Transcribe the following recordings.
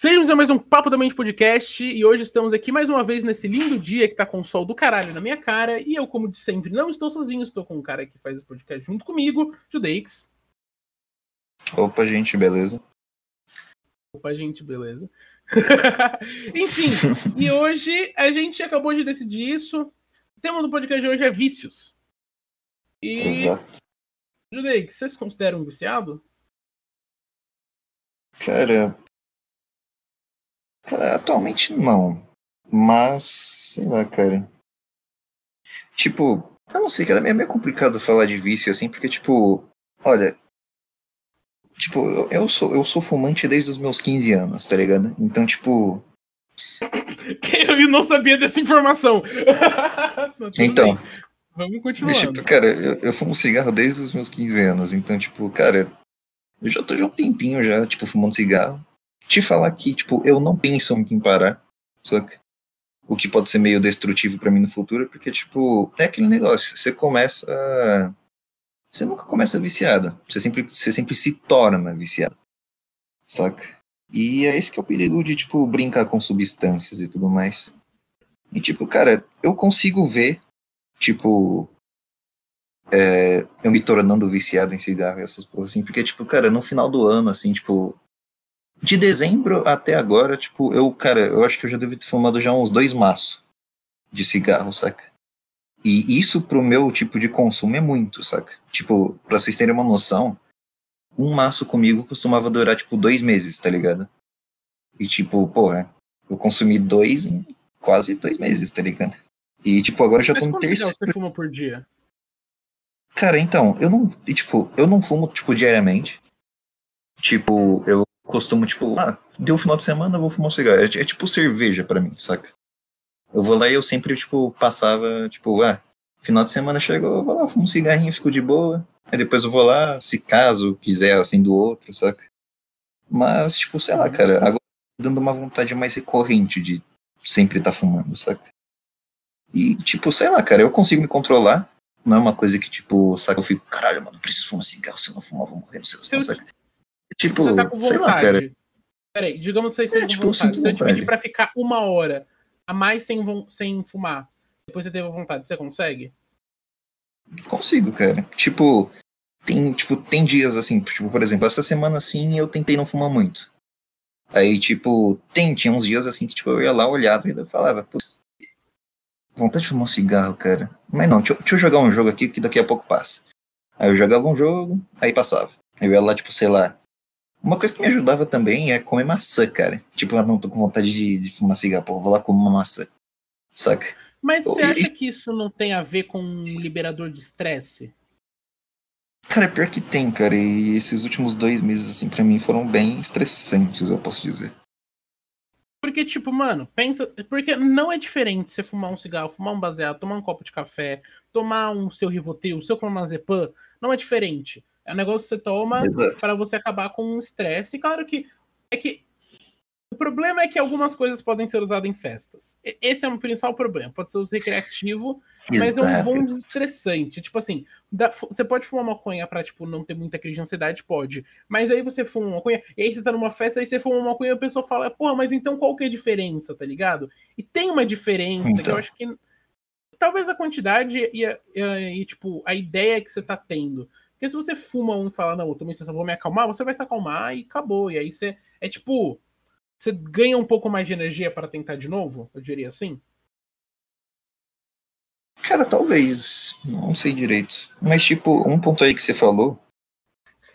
Sejam a mais um Papo da Mente Podcast e hoje estamos aqui mais uma vez nesse lindo dia que tá com o sol do caralho na minha cara e eu, como de sempre, não estou sozinho, estou com um cara que faz o podcast junto comigo, Judeix. Opa, gente, beleza? Opa, gente, beleza. Enfim, e hoje a gente acabou de decidir isso. O tema do podcast de hoje é vícios. E... Exato. Judeix, você se considera um viciado? Cara, Cara, atualmente não. Mas, sei lá, cara. Tipo, eu não sei, cara, é meio complicado falar de vício assim, porque, tipo, olha. Tipo, eu, eu sou, eu sou fumante desde os meus 15 anos, tá ligado? Então, tipo. Eu não sabia dessa informação. então. Bem. Vamos continuar. Tipo, cara, eu, eu fumo cigarro desde os meus 15 anos, então, tipo, cara, eu já tô já um tempinho já, tipo, fumando cigarro te falar que, tipo, eu não penso muito em parar, saca? O que pode ser meio destrutivo para mim no futuro, porque, tipo, é aquele negócio, você começa. Você nunca começa viciada. Você sempre, você sempre se torna viciado. Saca? E é esse que é o perigo de, tipo, brincar com substâncias e tudo mais. E, tipo, cara, eu consigo ver, tipo, é, eu me tornando viciado em cigarro e essas porras assim, porque, tipo, cara, no final do ano, assim, tipo, de dezembro até agora, tipo, eu, cara, eu acho que eu já devo ter fumado já uns dois maços de cigarro, saca? E isso pro meu tipo de consumo é muito, saca? Tipo, pra vocês terem uma noção, um maço comigo costumava durar, tipo, dois meses, tá ligado? E, tipo, porra, eu consumi dois em quase dois meses, tá ligado? E, tipo, agora eu já tô no terceiro. você fuma por dia? Cara, então, eu não, e, tipo, eu não fumo, tipo, diariamente. Tipo, eu costumo, tipo, ah, deu o final de semana, vou fumar um cigarro. É, é tipo cerveja para mim, saca? Eu vou lá e eu sempre, tipo, passava, tipo, ah, final de semana chegou, eu vou lá, fumo um cigarrinho, fico de boa. Aí depois eu vou lá, se caso quiser, assim, do outro, saca? Mas, tipo, sei lá, uhum. cara, agora dando uma vontade mais recorrente de sempre estar tá fumando, saca? E, tipo, sei lá, cara, eu consigo me controlar. Não é uma coisa que, tipo, saca, eu fico, caralho, mano, preciso fumar cigarro, se eu não fumar, vou morrer, não sei se saca? Tipo, você tá com sei lá, cara. Peraí, digamos que você é, tipo, vontade. Se eu te pedir pra ficar uma hora a mais sem, sem fumar, depois você teve vontade, você consegue? Consigo, cara. Tipo, tem, tipo, tem dias assim, tipo, por exemplo, essa semana assim eu tentei não fumar muito. Aí, tipo, tem, tinha uns dias assim que tipo, eu ia lá, olhava e falava, pô, vontade de fumar um cigarro, cara. Mas não, deixa, deixa eu jogar um jogo aqui que daqui a pouco passa. Aí eu jogava um jogo, aí passava. Eu ia lá, tipo, sei lá, uma coisa que me ajudava também é comer maçã, cara. Tipo, eu não tô com vontade de, de fumar cigarro, pô, vou lá comer uma maçã. Saca? Mas você acha e... que isso não tem a ver com um liberador de estresse? Cara, é pior que tem, cara. E esses últimos dois meses, assim, para mim foram bem estressantes, eu posso dizer. Porque, tipo, mano, pensa. Porque não é diferente você fumar um cigarro, fumar um baseado, tomar um copo de café, tomar um seu Rivotril, seu clonazepam. Não é diferente. É um negócio que você toma para você acabar com um estresse. Claro que é que o problema é que algumas coisas podem ser usadas em festas. Esse é o principal problema. Pode ser uso recreativo, mas é um bom desestressante. Tipo assim, dá, você pode fumar maconha pra, tipo, não ter muita crise de ansiedade? Pode. Mas aí você fuma maconha, e aí você tá numa festa, aí você fuma maconha e a pessoa fala, porra, mas então qual que é a diferença, tá ligado? E tem uma diferença então. que eu então. acho que talvez a quantidade e, e, e, tipo, a ideia que você tá tendo. Porque se você fuma um e fala, não, eu tomei só vou me acalmar, você vai se acalmar e acabou. E aí você. É tipo. Você ganha um pouco mais de energia para tentar de novo? Eu diria assim. Cara, talvez. Não sei direito. Mas, tipo, um ponto aí que você falou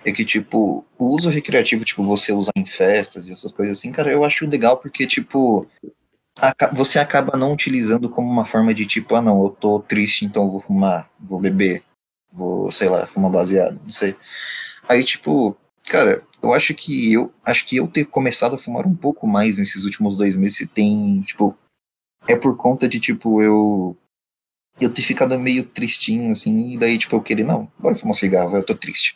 é que, tipo, o uso recreativo, tipo, você usar em festas e essas coisas assim, cara, eu acho legal porque, tipo, você acaba não utilizando como uma forma de, tipo, ah, não, eu tô triste, então eu vou fumar, vou beber vou, sei lá, fumar baseado, não sei. Aí, tipo, cara, eu acho que eu acho que eu ter começado a fumar um pouco mais nesses últimos dois meses tem, tipo, é por conta de, tipo, eu eu ter ficado meio tristinho, assim, e daí, tipo, eu queria, não, bora fumar um cigarro, eu tô triste.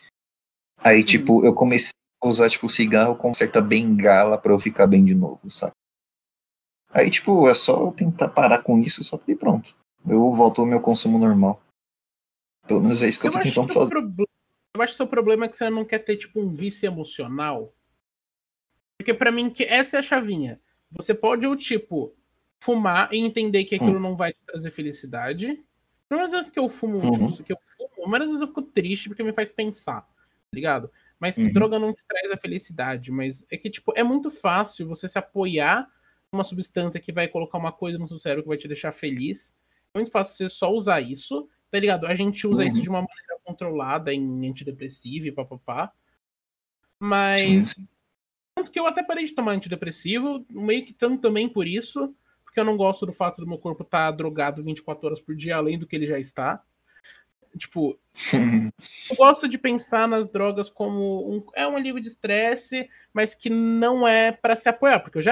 Aí, uhum. tipo, eu comecei a usar, tipo, cigarro com certa bengala para eu ficar bem de novo, sabe? Aí, tipo, é só tentar parar com isso, só que pronto. Eu volto ao meu consumo normal. Pelo menos é isso que eu, eu tô tentando fazer. Eu acho que o problema é que você não quer ter, tipo, um vício emocional. Porque para mim que essa é a chavinha. Você pode ou tipo fumar e entender que aquilo hum. não vai te trazer felicidade. Pelo vezes que eu fumo, uhum. tipo, que eu fumo, mas às vezes eu fico triste porque me faz pensar, tá ligado? Mas que uhum. droga não te traz a felicidade, mas é que tipo é muito fácil você se apoiar numa substância que vai colocar uma coisa no seu cérebro que vai te deixar feliz. É muito fácil você só usar isso, tá ligado? A gente usa uhum. isso de uma maneira controlada em antidepressivo e papapá. Mas Sim. tanto que eu até parei de tomar antidepressivo, meio que tanto também por isso, porque eu não gosto do fato do meu corpo estar tá drogado 24 horas por dia, além do que ele já está. Tipo, eu gosto de pensar nas drogas como um, é um alívio de estresse, mas que não é para se apoiar, porque eu já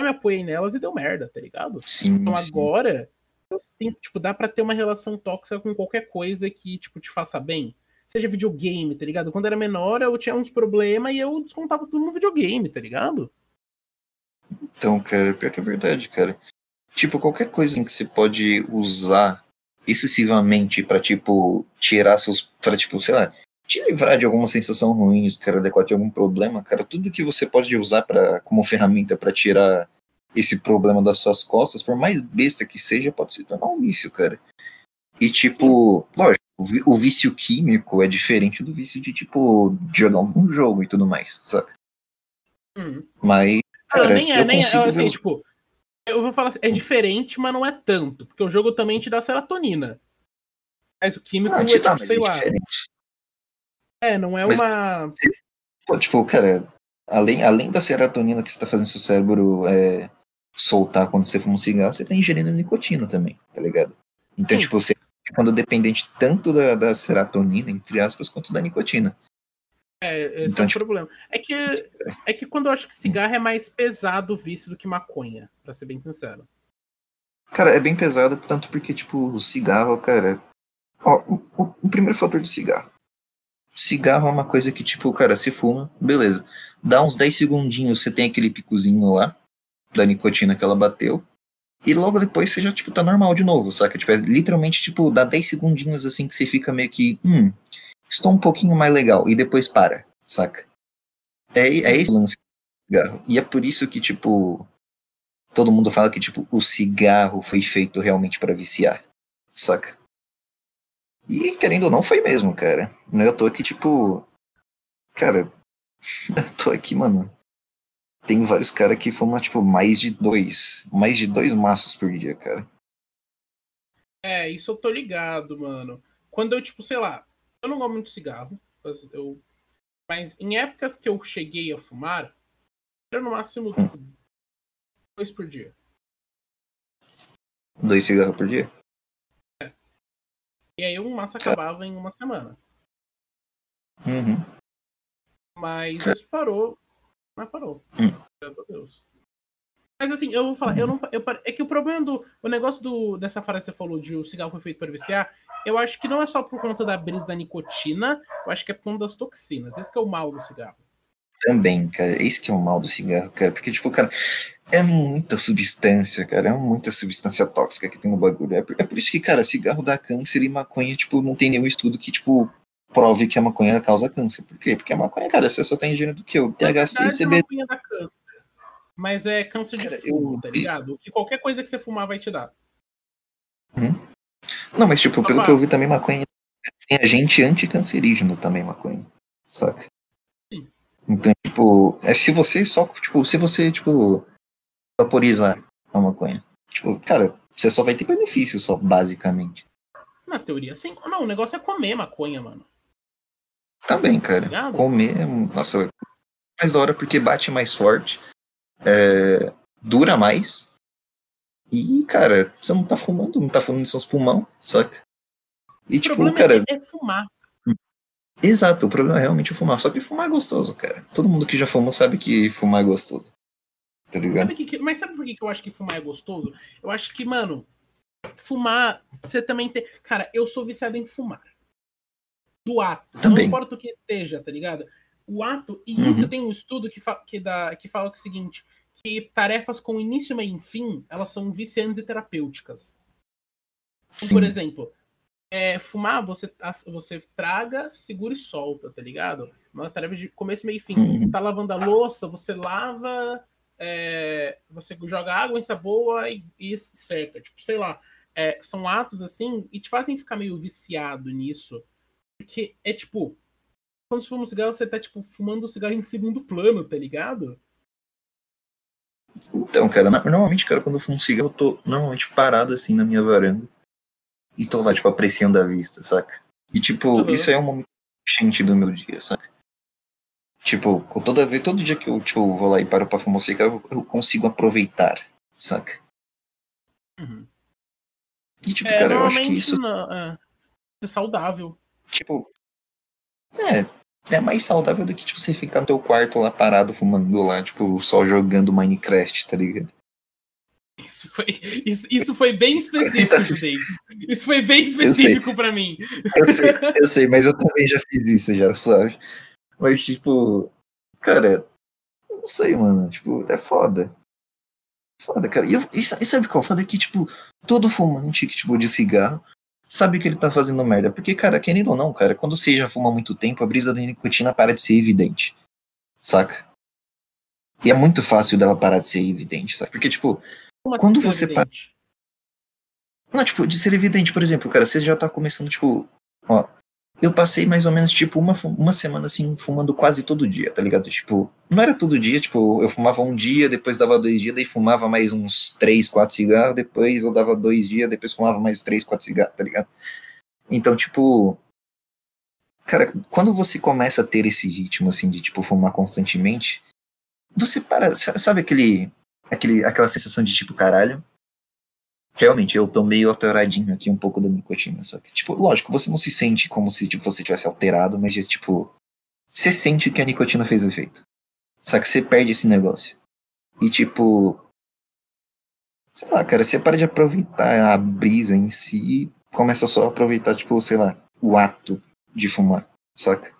me apoiei nelas e deu merda, tá ligado? Sim, então sim. agora, eu sinto, tipo, dá para ter uma relação tóxica com qualquer coisa que, tipo, te faça bem. Seja videogame, tá ligado? Quando era menor, eu tinha uns problemas e eu descontava tudo no videogame, tá ligado? Então, cara, pior que é verdade, cara. Tipo, qualquer coisa em que você pode usar excessivamente para tipo, tirar seus. para tipo, sei lá, te livrar de alguma sensação ruim, cara, adequar de algum problema, cara, tudo que você pode usar para como ferramenta para tirar esse problema das suas costas, por mais besta que seja, pode se tornar um vício, cara. E tipo, lógico, o vício químico é diferente do vício de tipo jogar um jogo e tudo mais, saca? Hum. Mas, cara, ah, nem é, nem é, assim, tipo, eu vou falar assim, é diferente, mas não é tanto. Porque o jogo também te dá serotonina. Mas o químico não, é, tipo, sei é lá. Diferente. É, não é mas, uma. Tipo, cara, além, além da serotonina que você tá fazendo seu cérebro é, soltar quando você fuma um cigarro, você tá ingerindo nicotina também, tá ligado? Então, Sim. tipo, você quando dependente tanto da, da serotonina, entre aspas, quanto da nicotina. É, esse então, é o tipo... problema. É que, é que quando eu acho que cigarro é mais pesado o vício do que maconha, pra ser bem sincero. Cara, é bem pesado, tanto porque, tipo, o cigarro, cara. Ó, o, o, primeiro fator do cigarro. Cigarro é uma coisa que, tipo, cara, se fuma, beleza. Dá uns 10 segundinhos, você tem aquele picozinho lá, da nicotina que ela bateu. E logo depois você já, tipo, tá normal de novo, saca? Tipo, é literalmente, tipo, dá 10 segundinhos assim que você fica meio que. Hum, estou um pouquinho mais legal, e depois para, saca? É, é esse lance do cigarro. E é por isso que, tipo, todo mundo fala que, tipo, o cigarro foi feito realmente para viciar, saca? E, querendo ou não, foi mesmo, cara. Eu tô aqui, tipo. Cara, eu tô aqui, mano. Tem vários caras que fumam, tipo, mais de dois. Mais de dois maços por dia, cara. É, isso eu tô ligado, mano. Quando eu, tipo, sei lá, eu não gosto muito de cigarro, mas, eu, mas em épocas que eu cheguei a fumar, era no máximo tipo, dois por dia. Dois cigarros por dia? É. E aí um maço acabava em uma semana. Uhum. Mas isso parou. Mas parou. Uhum. Graças a Deus. Mas assim, eu vou falar, eu não. Eu, é que o problema do. O negócio do, dessa frase que você falou de o cigarro foi feito para viciar eu acho que não é só por conta da brisa da nicotina, eu acho que é por conta das toxinas. Esse é o mal do cigarro. Também, cara. Esse que é o mal do cigarro, cara. Porque, tipo, cara, é muita substância, cara. É muita substância tóxica que tem no bagulho. É por, é por isso que, cara, cigarro dá câncer e maconha, tipo, não tem nenhum estudo que, tipo, prove que a maconha causa câncer. Por quê? Porque a maconha, cara, você só tá ingerindo do que? O THC e CBD. Dá câncer. Mas é câncer de cara, fumo, eu... tá ligado? Que qualquer coisa que você fumar vai te dar. Hum? Não, mas tipo, pelo que eu vi também, maconha tem agente anticancerígeno também, maconha. Saca? Sim. Então, tipo, é se você só, tipo, se você, tipo, vaporizar a maconha, tipo, cara, você só vai ter benefício só, basicamente. Na teoria, sim. Não, o negócio é comer maconha, mano. Também, cara. Tá comer, nossa, mais da hora porque bate mais forte, é, dura mais, e, cara, você não tá fumando, não tá fumando seus pulmão, saca? E, o tipo, cara. É, é fumar. Exato, o problema é realmente fumar. Só que fumar é gostoso, cara. Todo mundo que já fumou sabe que fumar é gostoso. Tá ligado? Sabe que, mas sabe por que eu acho que fumar é gostoso? Eu acho que, mano, fumar, você também tem. Cara, eu sou viciado em fumar. Do ato. Também. Não importa o que esteja, tá ligado? O ato, e uhum. isso tem um estudo que, fa que, dá, que fala que é o seguinte: que tarefas com início, meio e fim, elas são viciantes e terapêuticas. Então, por exemplo, é, fumar, você, você traga, segura e solta, tá ligado? Uma tarefa de começo, meio e fim. Uhum. Você tá lavando a louça, você lava, é, você joga água em boa e, e seca. Tipo, sei lá. É, são atos assim e te fazem ficar meio viciado nisso. Porque é tipo, quando você fuma um cigarro, você tá tipo fumando o cigarro em segundo plano, tá ligado? Então, cara, normalmente, cara, quando eu fumo cigarro, eu tô normalmente parado assim na minha varanda e tô lá, tipo, apreciando a vista, saca? E, tipo, uhum. isso é um momento quente do meu dia, saca? Tipo, toda vez, todo dia que eu tipo, vou lá e paro pra fumar cigarro, eu consigo aproveitar, saca? Uhum. E, tipo, é, cara, eu acho que isso. Não, é. é saudável. Tipo. É, é mais saudável do que, tipo, você ficar no teu quarto lá parado fumando lá, tipo, só jogando Minecraft, tá ligado? Isso foi, isso, isso foi bem específico, Judez. Isso foi bem específico para mim. Eu sei, eu sei, mas eu também já fiz isso, já, sabe? Mas, tipo, cara, não sei, mano. Tipo, é foda. Foda, cara. E, eu, e, sabe qual? Foda é que, tipo, todo fumante tipo, de cigarro sabe que ele tá fazendo merda. Porque, cara, querendo ou não, cara, quando você já fuma muito tempo, a brisa da nicotina para de ser evidente. Saca? E é muito fácil dela parar de ser evidente, sabe? Porque, tipo, como assim Quando você para. Não, tipo, de ser evidente, por exemplo, cara, você já tá começando, tipo. Ó, eu passei mais ou menos, tipo, uma, uma semana assim, fumando quase todo dia, tá ligado? Tipo, não era todo dia, tipo, eu fumava um dia, depois dava dois dias, daí fumava mais uns três, quatro cigarros, depois eu dava dois dias, depois fumava mais três, quatro cigarros, tá ligado? Então, tipo. Cara, quando você começa a ter esse ritmo, assim, de, tipo, fumar constantemente, você para. Sabe aquele aquele, aquela sensação de tipo, caralho. Realmente, eu tô meio alteradinho aqui um pouco da nicotina. Só que, tipo, lógico, você não se sente como se tipo, você tivesse alterado, mas tipo, você sente que a nicotina fez efeito. Só que você perde esse negócio. E tipo. Sei lá, cara, você para de aproveitar a brisa em si e começa só a aproveitar, tipo, sei lá, o ato de fumar, saca?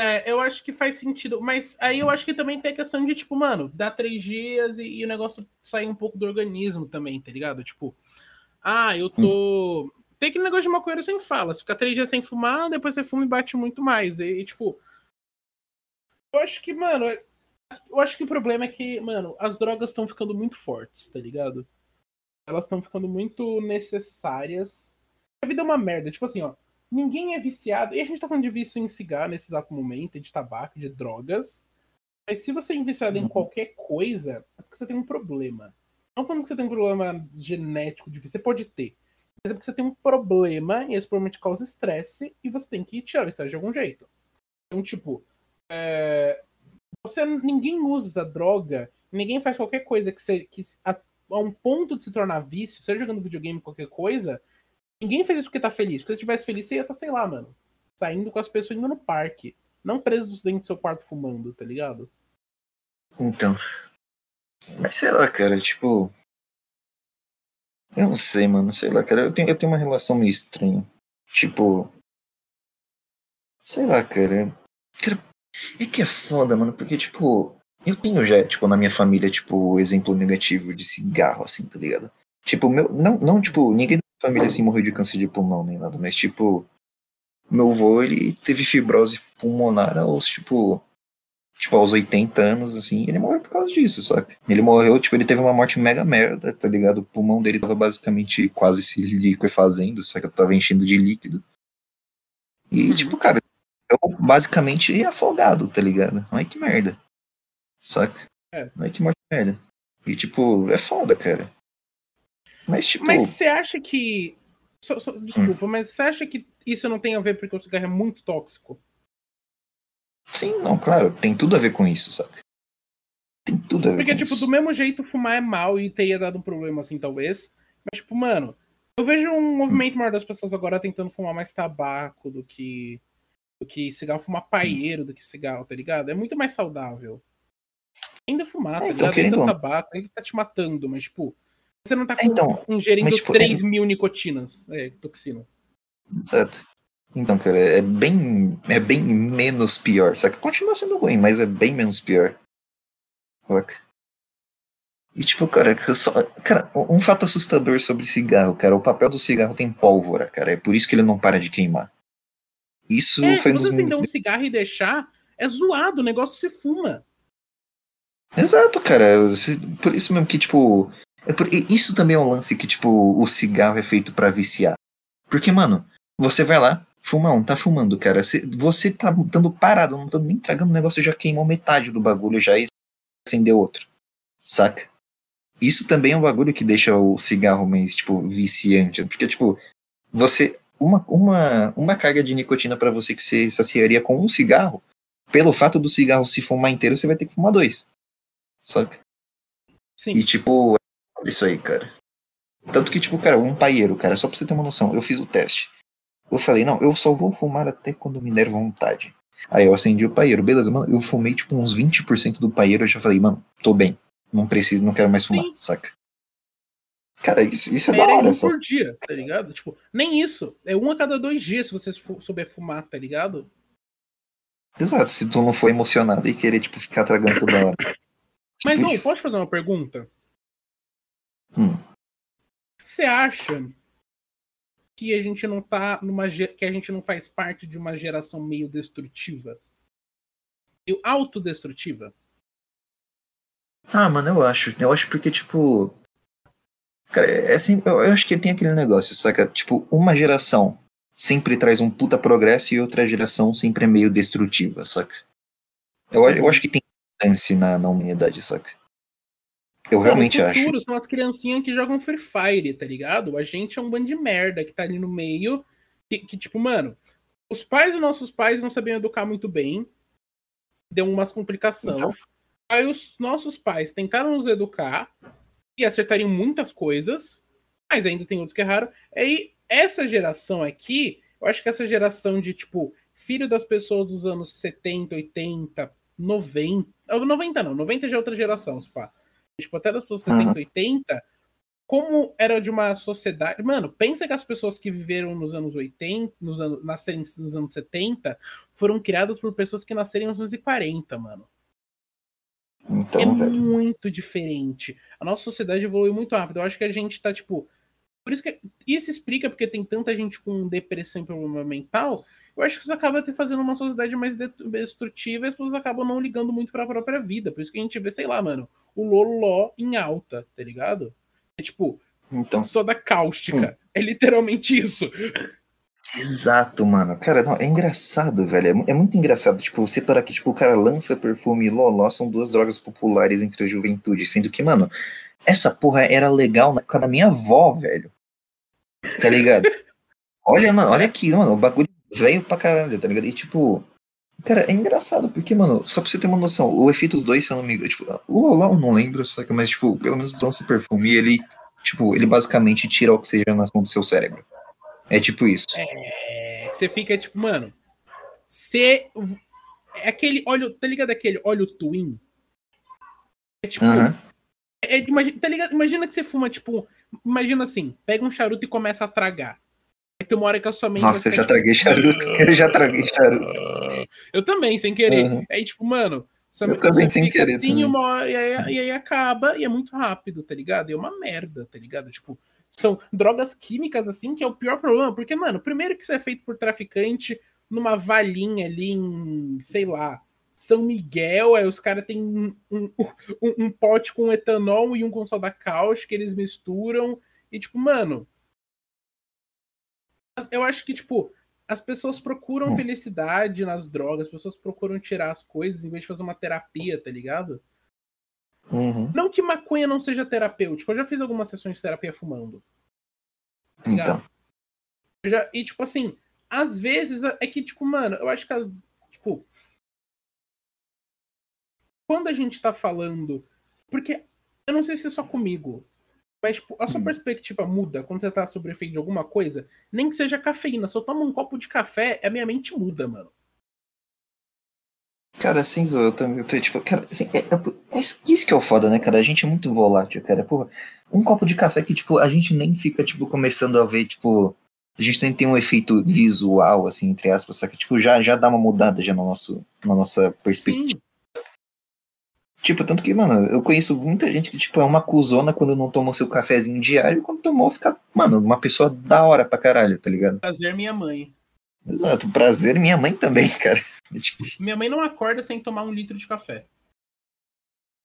É, eu acho que faz sentido, mas aí eu acho que também tem a questão de, tipo, mano, dá três dias e, e o negócio sair um pouco do organismo também, tá ligado? Tipo, ah, eu tô. Tem aquele negócio de maconheiro sem fala. Se ficar três dias sem fumar, depois você fuma e bate muito mais. E, e, tipo. Eu acho que, mano. Eu acho que o problema é que, mano, as drogas estão ficando muito fortes, tá ligado? Elas estão ficando muito necessárias. A vida é uma merda. Tipo assim, ó ninguém é viciado. E a gente tá falando de vício em cigarro nesse exato momento, de tabaco, de drogas. Mas se você é viciado em uhum. qualquer coisa, é porque você tem um problema. Não quando você tem um problema genético difícil, você pode ter. Mas é porque você tem um problema e esse problema te causa estresse e você tem que tirar o estresse de algum jeito. Então, tipo, é... você ninguém usa droga, ninguém faz qualquer coisa que, você, que a, a um ponto de se tornar vício, seja jogando videogame, qualquer coisa, Ninguém fez isso porque tá feliz. Porque se tivesse feliz, você ia estar, tá, sei lá, mano. Saindo com as pessoas indo no parque. Não preso dentro do seu quarto fumando, tá ligado? Então. Mas sei lá, cara, tipo. Eu não sei, mano. Sei lá, cara. Eu tenho, eu tenho uma relação meio estranha. Tipo. Sei lá, cara. cara. É que é foda, mano, porque, tipo. Eu tenho já, tipo, na minha família, tipo, exemplo negativo de cigarro, assim, tá ligado? Tipo, meu. Não, não tipo, ninguém família assim morreu de câncer de pulmão nem nada, mas tipo, meu avô ele teve fibrose pulmonar aos tipo, tipo aos 80 anos assim, ele morreu por causa disso, saca? Ele morreu, tipo, ele teve uma morte mega merda, tá ligado? O pulmão dele tava basicamente quase se liquefazendo, saca? Tava enchendo de líquido. E uhum. tipo, cara, eu basicamente afogado, tá ligado? Ai que merda. Saca? É. Ai que morte merda. E tipo, é foda, cara. Mas, tipo. Mas você acha que. So, so, desculpa, hum. mas você acha que isso não tem a ver porque o cigarro é muito tóxico? Sim, não, claro. Tem tudo a ver com isso, sabe? Tem tudo a ver porque, com tipo, isso. do mesmo jeito, fumar é mal e teria dado um problema assim, talvez. Mas, tipo, mano, eu vejo um movimento hum. maior das pessoas agora tentando fumar mais tabaco do que. do que cigarro, fumar paieiro do que cigarro, tá ligado? É muito mais saudável. Ainda fumar, é, tá então, ligado? Ainda tabaco, ainda tá te matando, mas, tipo você não tá então, ingerindo mas, tipo, 3 é... mil nicotinas, é, toxinas. Exato. Então, cara, é bem, é bem menos pior. Só que continua sendo ruim, mas é bem menos pior. Saca? E tipo, cara, só, cara, um fato assustador sobre cigarro, cara, o papel do cigarro tem pólvora, cara, é por isso que ele não para de queimar. Isso É, foi se você acender um cigarro e deixar, é zoado, o negócio se fuma. Exato, cara. Por isso mesmo que, tipo. É por, isso também é um lance que, tipo, o cigarro é feito pra viciar. Porque, mano, você vai lá, fuma um, tá fumando, cara. Você, você tá dando parado, não tá nem tragando o negócio, já queimou metade do bagulho já acendeu outro. Saca? Isso também é um bagulho que deixa o cigarro mais, tipo, viciante. Porque, tipo, você. Uma, uma, uma carga de nicotina pra você que você saciaria com um cigarro, pelo fato do cigarro se fumar inteiro, você vai ter que fumar dois. Saca? Sim. E tipo, isso aí, cara. Tanto que, tipo, cara, um paieiro, cara, só pra você ter uma noção, eu fiz o teste. Eu falei, não, eu só vou fumar até quando me der vontade. Aí eu acendi o paieiro, beleza, mano. Eu fumei, tipo, uns 20% do paieiro, eu já falei, mano, tô bem. Não preciso, não quero mais fumar, Sim. saca? Cara, isso, isso é da Era hora, um só. por dia, tá ligado? Tipo, nem isso. É um a cada dois dias se você souber fumar, tá ligado? Exato, se tu não for emocionado e querer, tipo, ficar tragando toda hora. Mas, Tipo não, isso. pode fazer uma pergunta? Hum. Você acha que a gente não tá numa que a gente não faz parte de uma geração meio destrutiva? E autodestrutiva? Ah, mano, eu acho. Eu acho porque, tipo. Cara, é assim, eu, eu acho que tem aquele negócio, saca? Tipo, uma geração sempre traz um puta progresso e outra geração sempre é meio destrutiva, saca? Eu, eu acho que tem chance na, na humanidade, saca? Eu realmente Mano, o acho. futuro são as criancinhas que jogam Free Fire, tá ligado? A gente é um bando de merda que tá ali no meio. Que, que, tipo, mano, os pais dos nossos pais não sabiam educar muito bem. Deu umas complicações. Então. Aí os nossos pais tentaram nos educar e acertariam muitas coisas, mas ainda tem outros que erraram. Aí, essa geração aqui, eu acho que essa geração de, tipo, filho das pessoas dos anos 70, 80, 90. ah, 90 não, 90 já é outra geração, se pá. Tipo, até das pessoas 70, Uhum. 80, como era de uma sociedade. Mano, pensa que as pessoas que viveram nos anos 80, nos anos, nascerem nos anos 70, foram criadas por pessoas que nasceram nos anos 40, mano. Então, é velho. muito diferente. A nossa sociedade evoluiu muito rápido. Eu acho que a gente tá, tipo. Por isso que. Isso explica porque tem tanta gente com depressão e problema mental. Eu acho que isso acaba te fazendo uma sociedade mais de- destrutiva e as pessoas acabam não ligando muito pra própria vida. Por isso que a gente vê, sei lá, mano, o Loló em alta, tá ligado? É tipo, Então. soda cáustica. É literalmente isso. Exato, mano. Cara, não, é engraçado, velho. É, é muito engraçado. Tipo, você parar que, tipo, o cara lança perfume e loló são duas drogas populares entre a juventude. Sendo que, mano, essa porra era legal na época da minha avó, velho. Tá ligado? olha, mano, olha aqui, mano. O bagulho veio pra caralho, tá ligado? E, tipo. Cara, é engraçado, porque, mano, só pra você ter uma noção, o efeito dos dois, se eu não me engano, tipo, o Loló eu não lembro, saca? Mas, tipo, pelo menos o lança perfume, ele, tipo, ele basicamente tira a oxigenação do seu cérebro. É tipo isso. É, você fica tipo, mano. Você. É aquele óleo. Tá ligado aquele óleo twin? É tipo. É, imagina, tá ligado? Imagina que você fuma, tipo. Imagina assim, pega um charuto e começa a tragar. Aí tem uma hora que a sua mente. Nossa, eu já traguei charuto. Eu já traguei charuto. tipo, Eu também, sem querer. Uhum. Aí, tipo, mano. Sua, Eu também sem querer assim, hora, e, aí, e aí acaba, e é muito rápido, tá ligado? E é uma merda, tá ligado? Tipo, são drogas químicas, assim, que é o pior problema. Porque, mano, primeiro que isso é feito por traficante numa valinha ali em, sei lá, São Miguel, aí os caras têm um, um, um- um pote com etanol e um com soda cáustica, eles misturam. E, tipo, mano. Eu acho que, tipo, as pessoas procuram Hum. felicidade nas drogas, as pessoas procuram tirar as coisas em vez de fazer uma terapia, tá ligado? Uhum. Não que maconha não seja terapêutico, eu já fiz algumas sessões de terapia fumando. tá? Então. Já- e, tipo assim, às vezes é que, tipo, mano, eu acho que as. Tipo. Quando a gente tá falando. Porque eu não sei se é só comigo. Mas, tipo, a sua Hum. perspectiva muda quando você tá sob efeito de alguma coisa. Nem que seja cafeína. Se eu tomo um copo de café, a minha mente muda, mano. Cara, assim, eu também. Eu tô, tipo, cara, assim, é, é- é isso que é o foda, né, cara? A gente é muito volátil, cara. Porra, um copo de café que, tipo, a gente nem fica, tipo, começando a ver, tipo. A gente nem tem um efeito visual, assim, entre aspas, saca? Tipo, já, já dá uma mudada já no nosso, na nossa perspectiva. Sim. Tipo, tanto que, mano, eu conheço muita gente que, tipo, é uma cuzona quando não tomou seu cafezinho diário, quando tomou, fica, mano, uma pessoa da hora pra caralho, tá ligado? Prazer minha mãe. Exato, prazer minha mãe também, cara. Tipo, Minha mãe não acorda sem tomar um litro de café.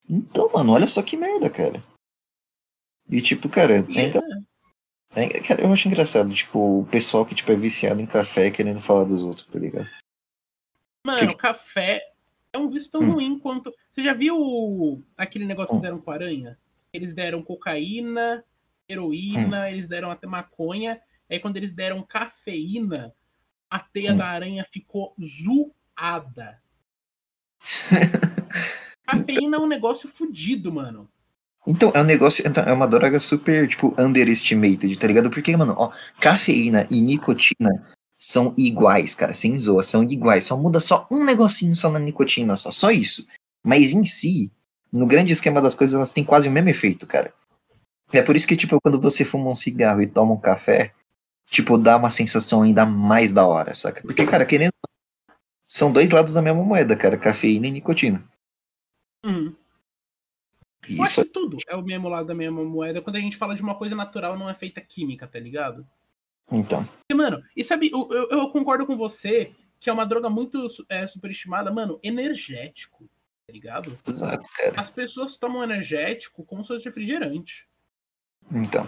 então, mano, olha só que merda, cara. E, tipo, cara, é é- cara, eu acho engraçado, tipo, o pessoal que, tipo, é viciado em café querendo falar dos outros, tá ligado? Mano, Que- café é um vício tão Hum. ruim quanto. Você já viu aquele negócio que Hum. fizeram com a aranha? Eles deram cocaína, heroína, Hum. eles deram até maconha. Aí quando eles deram cafeína, a teia Hum. da aranha ficou zoada. Cafeína é um negócio fudido, mano. Então, é um negócio, então, é uma droga super, tipo, underestimated, tá ligado? Porque, mano, ó, cafeína e nicotina são iguais, cara, sem zoa, são iguais. Só muda só um negocinho só na nicotina, só, só isso. Mas em si, no grande esquema das coisas, elas têm quase o mesmo efeito, cara. É por isso que, tipo, quando você fuma um cigarro e toma um café, tipo, dá uma sensação ainda mais da hora, saca? Porque, cara, querendo. São dois lados da mesma moeda, cara, cafeína e nicotina. Hum. E Eu acho isso que tudo é o mesmo lado da mesma moeda. Quando a gente fala de uma coisa natural, não é feita química, tá ligado? Então. E, mano, e sabe, eu, eu, eu concordo com você que é uma droga muito é, superestimada, mano, energético, tá ligado? Exato, cara. As pessoas tomam energético como se fosse refrigerante. Então.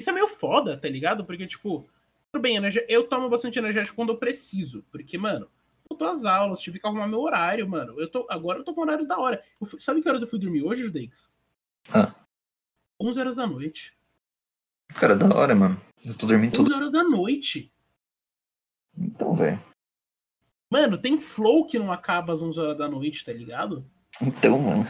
Isso é meio foda, tá ligado? Porque, tipo, tudo bem, eu tomo bastante energético quando eu preciso. Porque, mano, eu tô às aulas, tive que arrumar meu horário, mano. Eu tô, agora eu tô com horário da hora. Fui- sabe que horas eu fui dormir hoje, Judeix? Ah. 11 horas da noite. Cara, da hora, mano. Eu tô dormindo todo. 11 horas da noite. Então, velho. Mano, tem flow que não acaba às 11 horas da noite, tá ligado? Então, mano.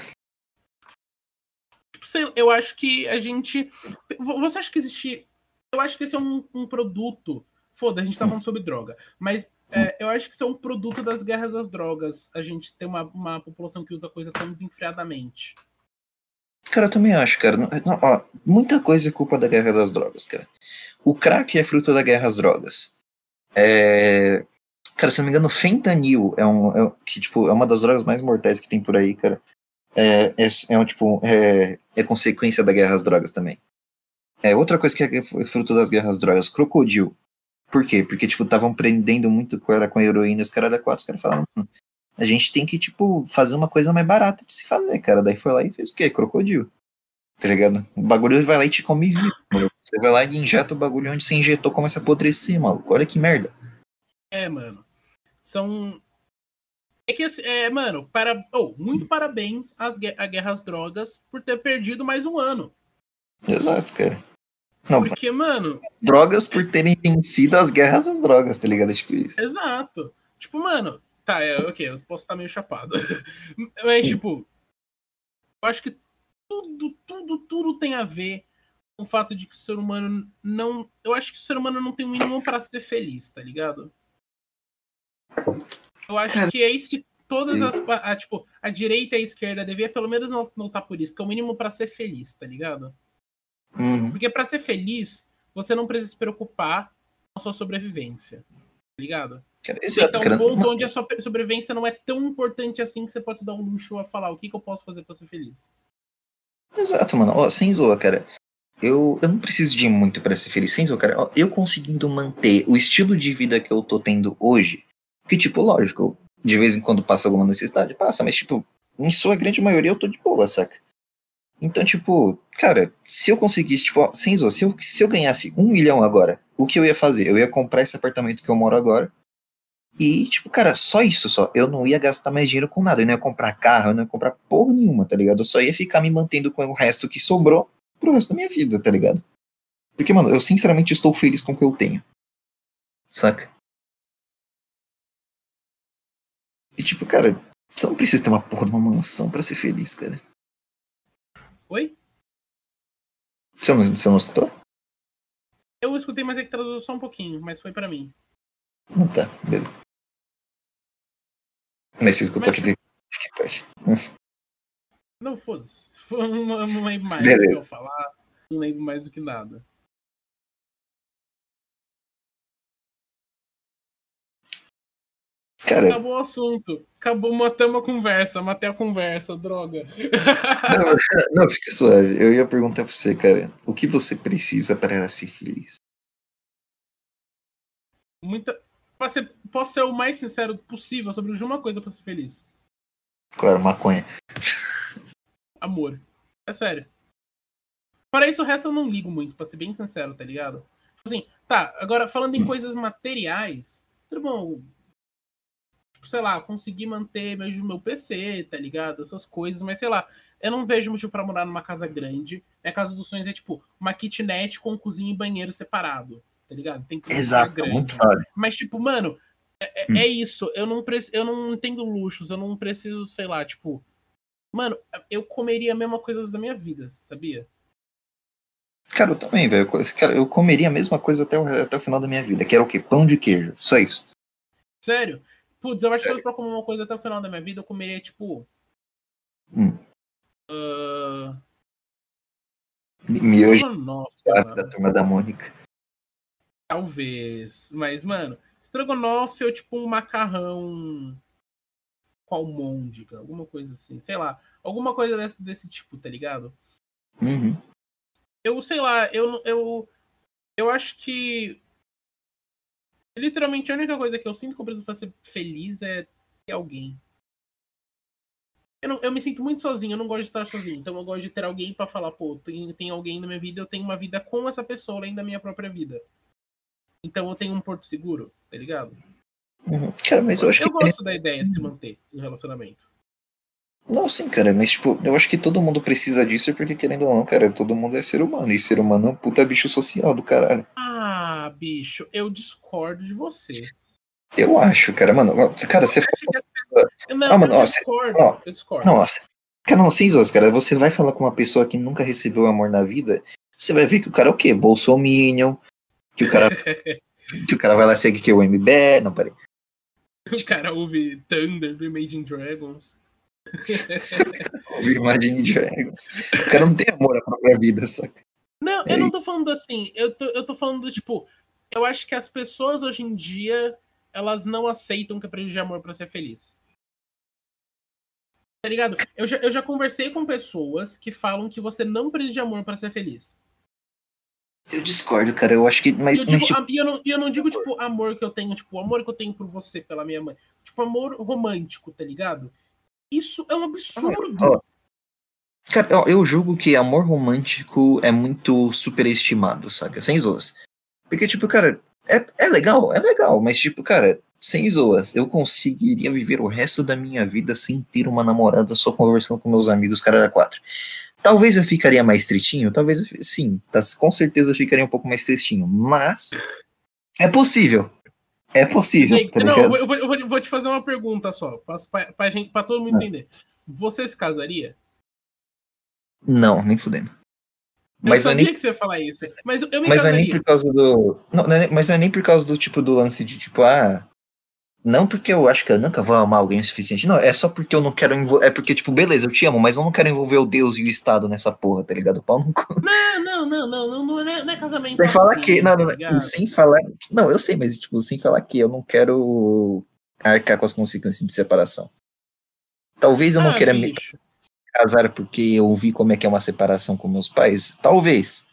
Tipo, eu acho que a gente. Vo- Você acha que existe. Eu acho que esse é um, um produto. Foda, a gente tá falando sobre droga. Mas é, eu acho que isso é um produto das guerras das drogas. A gente ter uma, uma população que usa coisa tão desenfreadamente. Cara, eu também acho, cara. Não- não, ó, muita coisa é culpa da guerra das drogas, cara. O crack é fruto da guerra às drogas. É. Cara, se não me engano, fentanil é um. é- que, tipo, é uma das drogas mais mortais que tem por aí, cara. É, é, é um tipo. É, é consequência da guerra às drogas também. É outra coisa que é fruto das guerras às drogas, crocodilo. Por quê? Porque, tipo, estavam prendendo muito com ela com a heroína, os caras da quatro, os caras falaram, "Hum, a gente tem que, tipo, fazer uma coisa mais barata de se fazer, cara. Daí foi lá e fez o quê? Crocodilo. Tá ligado? O bagulho vai lá e te come vivo. mano. Você vai lá e injeta o bagulho onde você injetou, começa a apodrecer, maluco. Olha que merda. É, mano. São. É que, assim, é, mano, para... oh, muito parabéns às à Guerra às Drogas por ter perdido mais um ano. Exato, cara. Não, Porque, mano, drogas por terem vencido as guerras às drogas, tá ligado? É tipo isso. Exato. Tipo, mano, tá, é, ok, eu posso estar meio chapado. Mas, Sim. tipo, eu acho que tudo, tudo, tudo tem a ver com o fato de que o ser humano não. Eu acho que o ser humano não tem o mínimo pra ser feliz, tá ligado? Eu acho que é isso que todas as. A, tipo, a direita e a esquerda devia pelo menos não lutar por isso, que é o mínimo pra ser feliz, tá ligado? Uhum. Porque pra ser feliz, você não precisa se preocupar com a sua sobrevivência, tá ligado? Tá cara. um ponto onde a sua sobrevivência não é tão importante assim que você pode dar um luxo a falar o que, que eu posso fazer pra ser feliz. Exato, mano. Ó, sem zoa, cara. Eu, eu não preciso de muito pra ser feliz. Sem zoa, cara. Ó, eu conseguindo manter o estilo de vida que eu tô tendo hoje, que, tipo, lógico, de vez em quando passa alguma necessidade, passa, mas, tipo, em sua grande maioria eu tô de boa, saca? Então, tipo, cara, se eu conseguisse, tipo, sem zoa, se eu, se eu ganhasse um milhão agora, o que eu ia fazer? Eu ia comprar esse apartamento que eu moro agora. E, tipo, cara, só isso só. Eu não ia gastar mais dinheiro com nada. Eu não ia comprar carro, eu não ia comprar porra nenhuma, tá ligado? Eu só ia ficar me mantendo com o resto que sobrou pro resto da minha vida, tá ligado? Porque, mano, eu sinceramente estou feliz com o que eu tenho. Saca? E, tipo, cara, você não precisa ter uma porra de uma mansão pra ser feliz, cara. Oi? Você não, você não escutou? Eu escutei, mas é que traduziu só um pouquinho, mas foi pra mim. Não tá, beleza. Mas você escutou Mas- que, que parte. Não, foda-se. Não, não lembro mais Beleza. do que eu falar. Não lembro mais do que nada. Cara, Acabou o assunto. Acabou, matamos a conversa, matei a conversa, droga. não, não, fica suave. Eu ia perguntar pra você, cara, o que você precisa para ser feliz? Muita. Ser- posso ser o mais sincero possível sobre uma coisa pra ser feliz. Claro, maconha. Amor. É sério. Para isso, o resto eu não ligo muito, pra ser bem sincero, tá ligado? Tipo Assim, tá, agora falando em coisas materiais, tudo bom. Sei lá, conseguir manter meu, meu PC, tá ligado? Essas coisas, mas sei lá, eu não vejo motivo pra morar numa casa grande. Minha casa dos sonhos é tipo uma kitnet com cozinha e banheiro separado, tá ligado? Tem que Exato, grande. muito hora. Mas, tipo, mano, é, é- Hum. é isso. Eu não, preci- eu não entendo luxos, eu não preciso, sei lá, tipo. Mano, eu comeria a mesma coisa da minha vida, sabia? Cara, eu também, velho. Eu- Cara, eu comeria a mesma coisa até o, até o final da minha vida, que era o quê? Pão de queijo. Só isso. Sério? Putz, eu acho que Sério? se fosse pra comer uma coisa até o final da minha vida, eu comeria, tipo. Hum. ah, Miojo Nossa, da turma da Mônica. talvez. Mas, mano, estrogonofe ou tipo um macarrão com almôndega, alguma coisa assim, sei lá. Alguma coisa desse, desse tipo, tá ligado? Uhum. eu sei lá, eu, eu, eu acho que. Literalmente a única coisa que eu sinto que eu preciso pra ser feliz é ter alguém. Eu, não- eu me sinto muito sozinho, eu não gosto de estar sozinho. Então eu gosto de ter alguém pra falar, pô, tem, tem alguém na minha vida, eu tenho uma vida com essa pessoa além da minha própria vida. Então eu tenho um porto seguro, tá ligado? Uhum. Cara, mas eu acho que. gosto da ideia de se manter no relacionamento. Não, sim, cara, mas tipo, eu acho que todo mundo precisa disso, porque querendo ou não, cara, todo mundo é ser humano, e ser humano é um puta bicho social do caralho. Ah, bicho, eu discordo de você. Eu acho, cara, mano, cara, você Não, Ah, mano, eu ó, discordo. ó, eu discordo. Nossa. Cara, não, sem zoas, cara. Você vai falar com uma pessoa que nunca recebeu amor na vida, você vai ver que o cara é o quê? Bolsominion, que o cara, que o cara vai lá seguir que é o MBE. Não, peraí. O cara ouve Thunder do Imagine Dragons. Ouvi Imagine Dragons. O cara não tem amor à própria vida, saca? Não, É eu não tô falando assim. Eu tô, eu tô falando do tipo. Eu acho que as pessoas hoje em dia elas não aceitam que é preciso de amor pra ser feliz. Tá ligado? Eu já, eu já conversei com pessoas que falam que você não precisa de amor pra ser feliz. Eu discordo, cara. Eu acho que. Mas, E eu, mas, digo, tipo, a- e eu, não, eu não digo, tipo, amor que eu tenho, tipo, o amor que eu tenho por você, pela minha mãe. Tipo, amor romântico, tá ligado? Isso é um absurdo. ó, cara, ó, eu julgo que amor romântico é muito superestimado, saca? Sem zoas. Porque, tipo, cara, é, é legal, é legal, mas, tipo, cara, sem zoas, eu conseguiria viver o resto da minha vida sem ter uma namorada só conversando com meus amigos, cara, era quatro. Talvez eu ficaria mais tristinho, talvez sim, tá, com certeza eu ficaria um pouco mais tristinho, mas é possível. É possível, Gente, tá não, eu vou, eu vou- te fazer uma pergunta só, pra, pra, pra gente, pra todo mundo Ah. entender. Você se casaria? Não, nem fudendo. Eu Mas não é sabia nem que você ia falar isso. Mas eu, me Mas não é nem por causa do. Não, não é nem- mas não é nem por causa do tipo do lance de tipo, ah. Não porque eu acho que eu nunca vou amar alguém o suficiente. Não, é só porque eu não quero envolver. É porque, tipo, beleza, eu te amo, mas eu não quero envolver o Deus e o Estado nessa porra, tá ligado? Pau no cu. Não, não, não, não, não, não é, não é casamento. Sem falar assim, que. Não, não, tá não, sem falar. Não, eu sei, mas, tipo, sem falar que eu não quero arcar com as consequências de separação. Talvez eu não Ah, queira me bicho. Casar porque eu vi como é que é uma separação com meus pais. Talvez.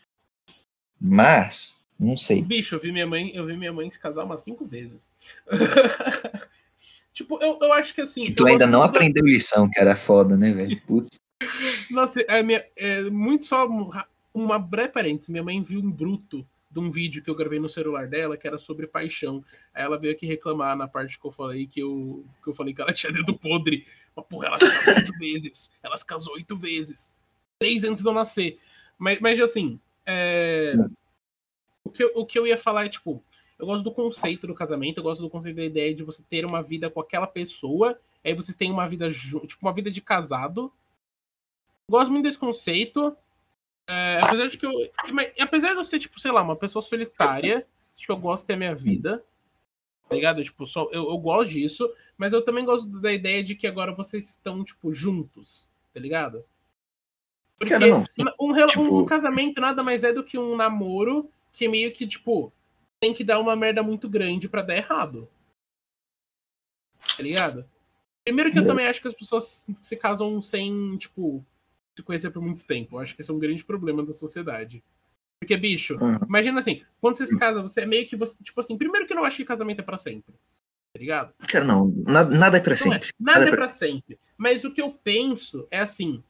Mas, não sei. Bicho, eu vi minha mãe, eu vi minha mãe se casar umas cinco vezes. tipo, eu, eu acho que assim. E tu ainda não da- aprendeu lição, que era foda, né, velho? Putz. Nossa, é, minha, é muito só um- uma breve parênteses. Minha mãe viu um bruto de um vídeo que eu gravei no celular dela que era sobre paixão. Aí ela veio aqui reclamar na parte que eu falei que eu, que eu falei que ela tinha dedo podre. Mas, porra, ela se casou oito vezes. Ela se casou oito vezes. Três antes de eu nascer. Mas, mas assim, é, o, que eu, o que eu ia falar é, tipo, eu gosto do conceito do casamento, eu gosto do conceito da ideia de você ter uma vida com aquela pessoa, aí vocês têm uma vida tipo, uma vida de casado. Gosto muito desse conceito. É, apesar de que eu. mas, apesar de eu ser, tipo, sei lá, uma pessoa solitária, acho que eu gosto de ter a minha vida. Tá ligado? Tipo, só, eu, eu gosto disso, mas eu também gosto da ideia de que agora vocês estão, tipo, juntos, tá ligado? Porque Cara, não, um, Tipo- um casamento nada mais é do que um namoro que meio que, tipo, tem que dar uma merda muito grande pra dar errado. Tá ligado? Primeiro que eu também acho que as pessoas se casam sem, tipo, se conhecer por muito tempo. Eu acho que esse é um grande problema da sociedade. Porque, bicho, Uhum. imagina assim, quando você se casa, você é meio que você, tipo assim, primeiro que eu não acho que casamento é pra sempre. Tá ligado? Cara, não, nada, nada é pra Não é. sempre. Nada Nada é é pra pra sempre. Mas o que eu penso é assim.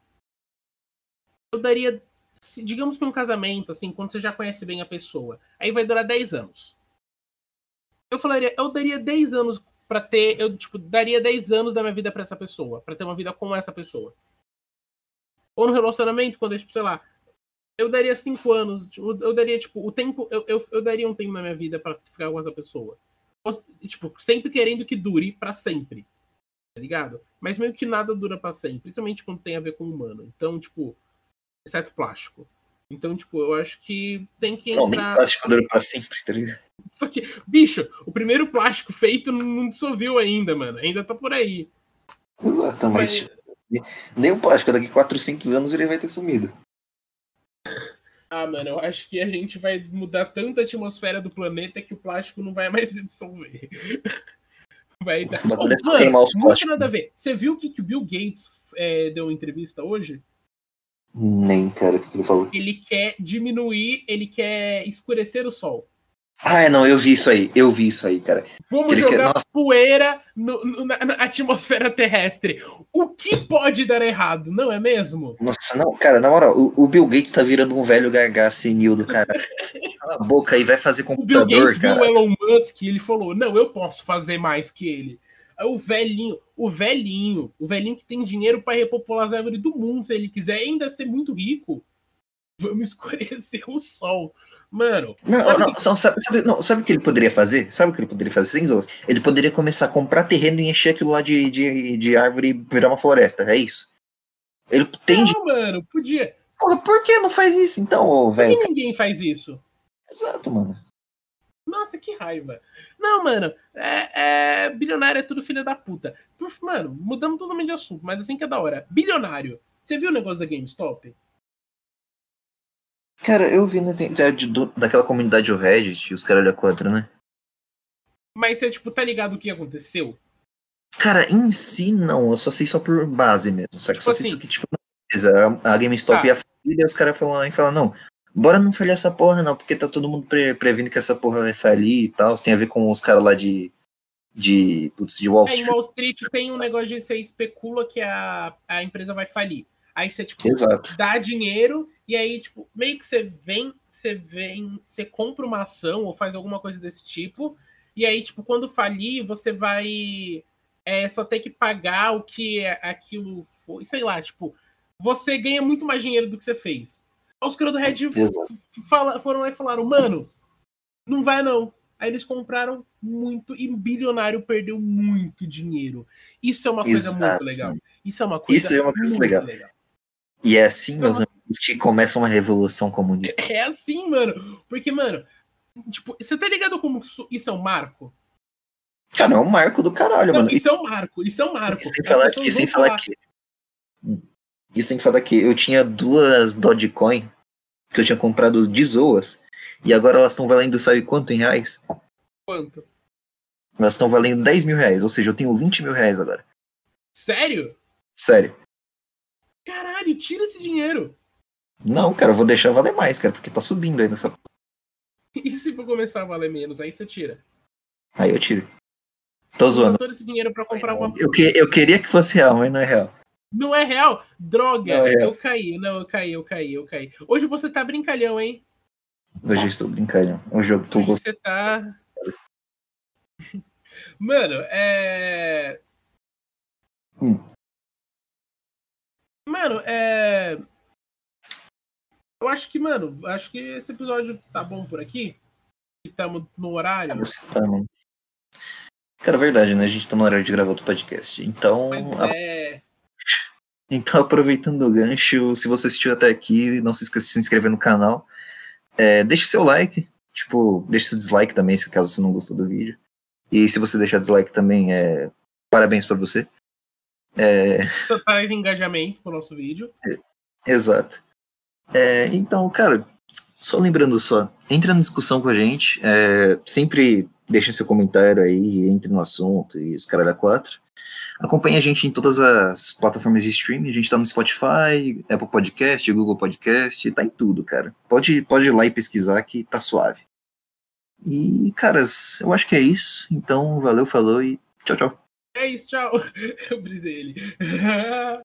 Eu daria. se- Digamos que um casamento, assim, quando você já conhece bem a pessoa, aí vai durar 10 anos. Eu falaria, eu daria 10 anos pra ter. Eu, tipo, daria 10 anos da minha vida pra essa pessoa. Pra ter uma vida com essa pessoa. Ou no relacionamento, quando eu, tipo, sei lá. Eu daria 5 anos. tipo, Eu daria, tipo, o tempo. Eu, eu, eu daria um tempo na minha vida pra ficar com essa pessoa. Tipo, sempre querendo que dure pra sempre tá ligado? Mas meio que nada dura pra sempre, principalmente quando tem a ver com o humano. Então, tipo, exceto plástico. Então, tipo, eu acho que tem que Não, nem entrar. plástico dura pra sempre, tá ligado? Só que, bicho, o primeiro plástico feito não dissolveu ainda, mano. Ainda tá por aí. Exato, mas Mas- tipo, nem o plástico, daqui a 400 anos ele vai ter sumido. Ah, mano, eu acho que a gente vai mudar tanto a atmosfera do planeta que o plástico não vai mais se dissolver. Vai dar... O bagulho só mano, muito nada a ver. Você viu o que, que o Bill Gates é, deu uma entrevista hoje? Nem, cara, o que que ele falou? Ele quer diminuir, ele quer escurecer o sol. Ah, é, não, eu vi isso aí, eu vi isso aí, cara. Vamos Ele quer- jogar nossa. poeira no- no- na, na atmosfera terrestre. O que pode dar errado, não é mesmo? Nossa, não, cara, na moral, o, o Bill Gates tá virando um velho gaga senil do cara. Cala a boca aí, vai fazer O Bill computador, Gates viu o cara. Elon Musk e ele falou: Não, eu posso fazer mais que ele. Aí o velhinho, o velhinho, o velhinho que tem dinheiro para repopular as árvores do mundo, se ele quiser ainda ser muito rico, vamos escurecer o sol. Mano, Não, sabe não, só- sabe, sabe, não, sabe o que ele poderia fazer? Sabe o que ele poderia fazer sem zoas? Ele poderia começar a comprar terreno e encher aquilo lá de, de, de árvore e virar uma floresta, é isso? Ele tem de. não, mano, podia. Porra, por que não faz isso então, ô, Por que velho? ninguém faz isso? Exato, mano. Nossa, que raiva. Não, mano, é, é- bilionário é tudo filho da puta. Mano, mudamos totalmente de assunto, mas assim que é da hora. Bilionário. Você viu o negócio da GameStop? Cara, eu vi na internet do- daquela comunidade o Reddit, os caralho a quatro, né? Mas você, tipo, tá ligado o que aconteceu? Cara, em si não, eu só sei só por base mesmo. Só que só Tipo sei assim. isso que, tipo, beleza, a, a GameStop Tá. ia falir, e os caras falam e falam, não, bora não falhar essa porra, não, porque tá todo mundo pre- prevendo que essa porra vai falir e tal. Isso tem a ver com os caras lá de. De. Putz, de Wall É, em Street. Wall Street tem um negócio de você especula que a, a empresa vai falir. Aí você, tipo, Exato. dá dinheiro e aí, tipo, meio que você vem, você vem, você compra uma ação ou faz alguma coisa desse tipo. E aí, tipo, quando falir, você vai é, só ter que pagar o que é- aquilo foi. Sei lá, tipo, você ganha muito mais dinheiro do que você fez. Os caras do Red fala- foram lá e falaram, mano, não vai não. Aí eles compraram muito e bilionário perdeu muito dinheiro. Isso é uma coisa Exato. muito legal. Isso é uma coisa, Isso é uma coisa muito legal. E é assim, meus amigos, que começa uma revolução comunista. É assim, mano. Porque, mano, tipo, você tá ligado como isso, é um marco? Cara, é um marco do caralho, Não, mano. isso é um marco, isso é um marco. E sem falar que, sem vão falar que. E sem falar que eu tinha duas Dogecoin que eu tinha comprado de Zoas. E agora elas estão valendo, sabe quanto em reais? Quanto? Elas estão valendo 10 mil reais. Ou seja, eu tenho 20 mil reais agora. Sério? Sério. Tira esse dinheiro. Não, cara, eu vou deixar valer mais, cara, porque tá subindo aí nessa. E se for começar a valer menos, aí você tira. Aí eu tiro. Tô zoando. todo esse dinheiro pra comprar uma. Eu, que, eu queria que fosse real, mas não é real. Não é real? Droga! Não é real. Eu caí, não, eu caí, eu caí, eu caí. Hoje você tá brincalhão, hein? Hoje eu estou brincando. É Hoje gosta. você tá. Mano, é. Hum. Mano, é. Eu acho que, mano, acho que esse episódio tá bom por aqui. Estamos no horário. Você tá, mano. Cara, é verdade, né? A gente tá no horário de gravar outro podcast. Então, a- é. então aproveitando o gancho, se você assistiu até aqui, não se esqueça de se inscrever no canal. É, deixe seu like. Tipo, deixe seu dislike também, se caso você não gostou do vídeo. E se você deixar dislike também, é, parabéns pra você. É, Traz engajamento pro nosso vídeo. Exato. É, então, cara, só lembrando só, entra na discussão com a gente. é, sempre deixe seu comentário aí, entre no assunto e os caras da quatro. Acompanhe a gente em todas as plataformas de streaming. A gente tá no Spotify, Apple Podcast, Google Podcast, tá em tudo, cara. Pode, pode ir lá e pesquisar que tá suave. E, caras, eu acho que é isso. Então, valeu, falou e tchau, tchau. É isso, tchau. Eu brisei ele.